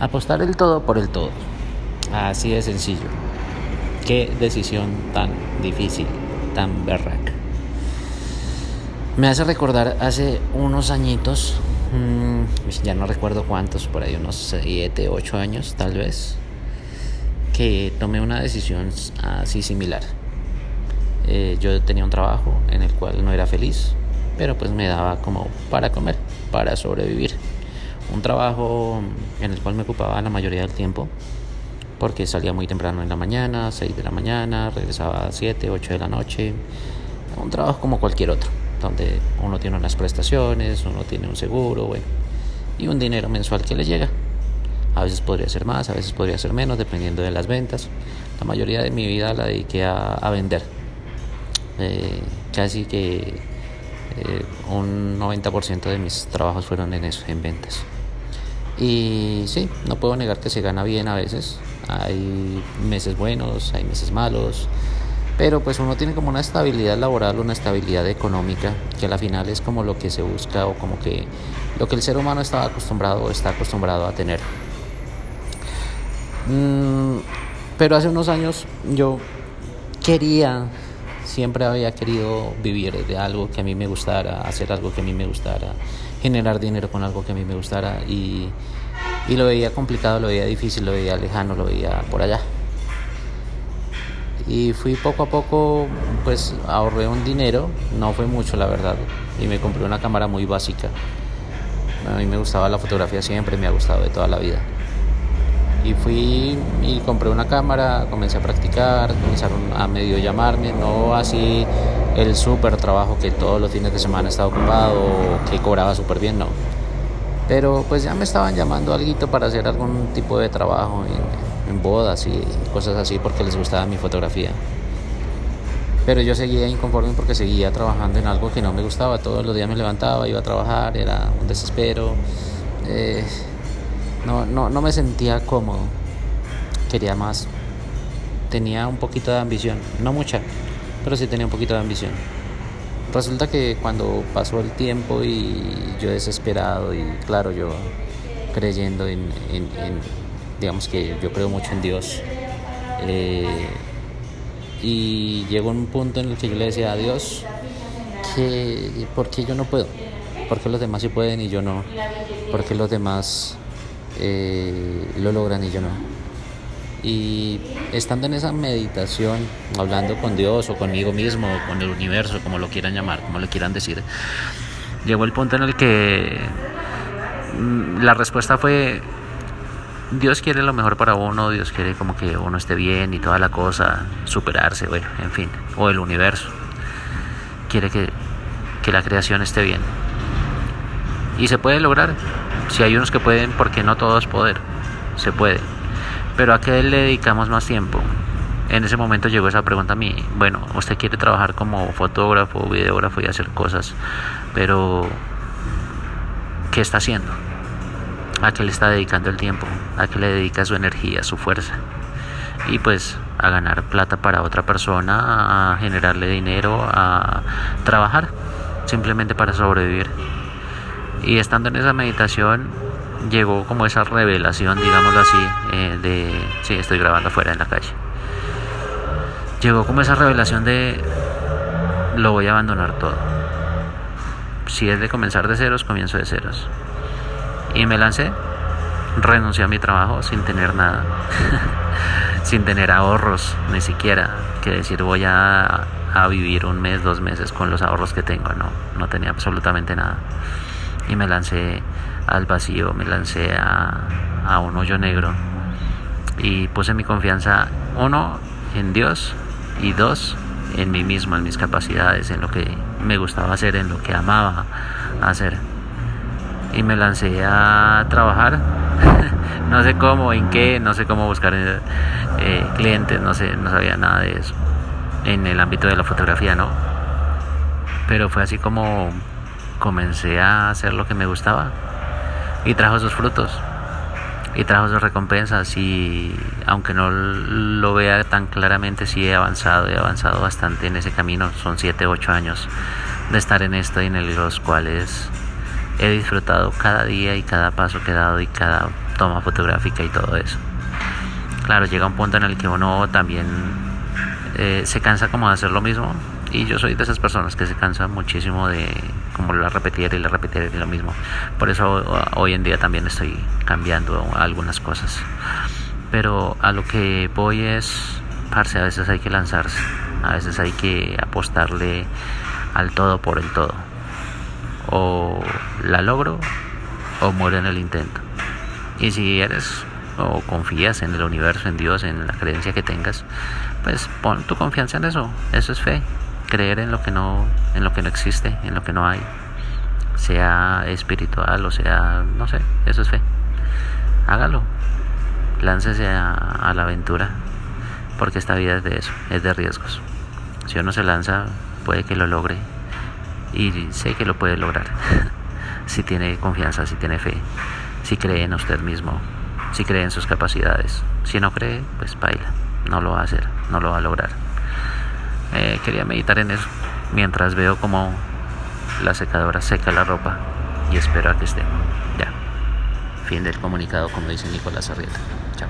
Apostar el todo por el todo. Así de sencillo. Qué decisión tan difícil, tan berraca. Me hace recordar hace unos añitos, mmm, ya no recuerdo cuántos, por ahí unos 7, 8 años tal vez, que tomé una decisión así similar. Eh, yo tenía un trabajo en el cual no era feliz, pero pues me daba como para comer, para sobrevivir. Un trabajo en el cual me ocupaba la mayoría del tiempo, porque salía muy temprano en la mañana, 6 de la mañana, regresaba a 7, 8 de la noche. Un trabajo como cualquier otro, donde uno tiene unas prestaciones, uno tiene un seguro, bueno, y un dinero mensual que le llega. A veces podría ser más, a veces podría ser menos, dependiendo de las ventas. La mayoría de mi vida la dediqué a, vender. Eh, casi que eh, un 90% de mis trabajos fueron en eso, en ventas. Y sí, no puedo negar que se gana bien a veces. Hay meses buenos, hay meses malos. Pero pues uno tiene como una estabilidad laboral, una estabilidad económica, que a la final es como lo que se busca o como que lo que el ser humano estaba acostumbrado o está acostumbrado a tener. Mm, pero hace unos años yo quería, siempre había querido vivir de algo que a mí me gustara, hacer algo que a mí me gustara, generar dinero con algo que a mí me gustara y, y lo veía complicado, lo veía difícil, lo veía lejano, lo veía por allá. Y fui poco a poco, pues ahorré un dinero, no fue mucho la verdad, y me compré una cámara muy básica. A mí me gustaba la fotografía siempre, me ha gustado de toda la vida. Y fui y compré una cámara, comencé a practicar, comenzaron a medio llamarme, no así el súper trabajo que todos los fines de semana estaba ocupado, que cobraba súper bien, no. Pero pues ya me estaban llamando algo para hacer algún tipo de trabajo en, en bodas y cosas así porque les gustaba mi fotografía. Pero yo seguía inconforme porque seguía trabajando en algo que no me gustaba. Todos los días me levantaba, iba a trabajar, era un desespero. Eh, no, no, no me sentía cómodo. Quería más. Tenía un poquito de ambición, no mucha, pero sí tenía un poquito de ambición. Resulta que cuando pasó el tiempo y yo desesperado y claro, yo creyendo en, digamos que yo creo mucho en Dios, eh, y llegó un punto en el que yo le decía a Dios que ¿por qué yo no puedo? ¿Por qué los demás sí pueden y yo no? ¿Por qué los demás eh, lo logran y yo no. Y estando en esa meditación, hablando con Dios o conmigo mismo, o con el universo, como lo quieran llamar, como le quieran decir, llegó el punto en el que mm, la respuesta fue, Dios quiere lo mejor para uno, Dios quiere como que uno esté bien y toda la cosa, superarse, bueno, en fin, o el universo, quiere que, que la creación esté bien. Y se puede lograr, si hay unos que pueden, porque no todos poder. Se puede. Pero a qué le dedicamos más tiempo. En ese momento llegó esa pregunta a mí. Bueno, usted quiere trabajar como fotógrafo, videógrafo y hacer cosas, pero ¿qué está haciendo? ¿A qué le está dedicando el tiempo? ¿A qué le dedica su energía, su fuerza? Y pues a ganar plata para otra persona, a generarle dinero, a trabajar simplemente para sobrevivir. Y estando en esa meditación llegó como esa revelación, digámoslo así, eh, de, sí, estoy grabando afuera en la calle. Llegó como esa revelación de, lo voy a abandonar todo. Si es de comenzar de ceros, comienzo de ceros. Y me lancé, renuncié a mi trabajo sin tener nada, sin tener ahorros, ni siquiera, que decir voy a, vivir un mes, dos meses con los ahorros que tengo, no, no tenía absolutamente nada y me lancé al vacío, me lancé a, un hoyo negro y puse mi confianza, uno, en Dios y dos, en mí mismo, en mis capacidades, en lo que me gustaba hacer, en lo que amaba hacer. Y me lancé a trabajar, no sé cómo, en qué, no sé cómo buscar eh, clientes, no sé, no sabía nada de eso. En el ámbito de la fotografía, no. Pero fue así como comencé a hacer lo que me gustaba. Y trajo sus frutos. Y trajo sus recompensas. Y aunque no lo vea tan claramente sí he avanzado, he avanzado bastante en ese camino, son 7, 8 años de estar en esto y en los cuales he disfrutado cada día y cada paso que he dado y cada toma fotográfica y todo eso. Claro, llega un punto en el que uno también eh, se cansa como de hacer lo mismo y yo soy de esas personas que se cansan muchísimo de como la repetir y la repetir y lo mismo. Por eso hoy en día también estoy cambiando algunas cosas. Pero a lo que voy es, parce, a veces hay que lanzarse, a veces hay que apostarle al todo por el todo. O la logro o muero en el intento. Y si eres o confías en el universo, en Dios, en la creencia que tengas, pues pon tu confianza en eso. Eso es fe. Creer en lo que no, en lo que no existe, en lo que no hay. Sea espiritual o sea, no sé, eso es fe. Hágalo. Láncese a, la aventura. Porque esta vida es de eso, es de riesgos. Si uno se lanza, puede que lo logre. Y sé que lo puede lograr. si tiene confianza, si tiene fe, si cree en usted mismo, si cree en sus capacidades. Si no cree, pues baila, no lo va a hacer, no lo va a lograr. Eh, quería meditar en eso mientras veo como la secadora seca la ropa y espero a que esté. Ya. Fin del comunicado, como dice Nicolás Arrieta. Chao.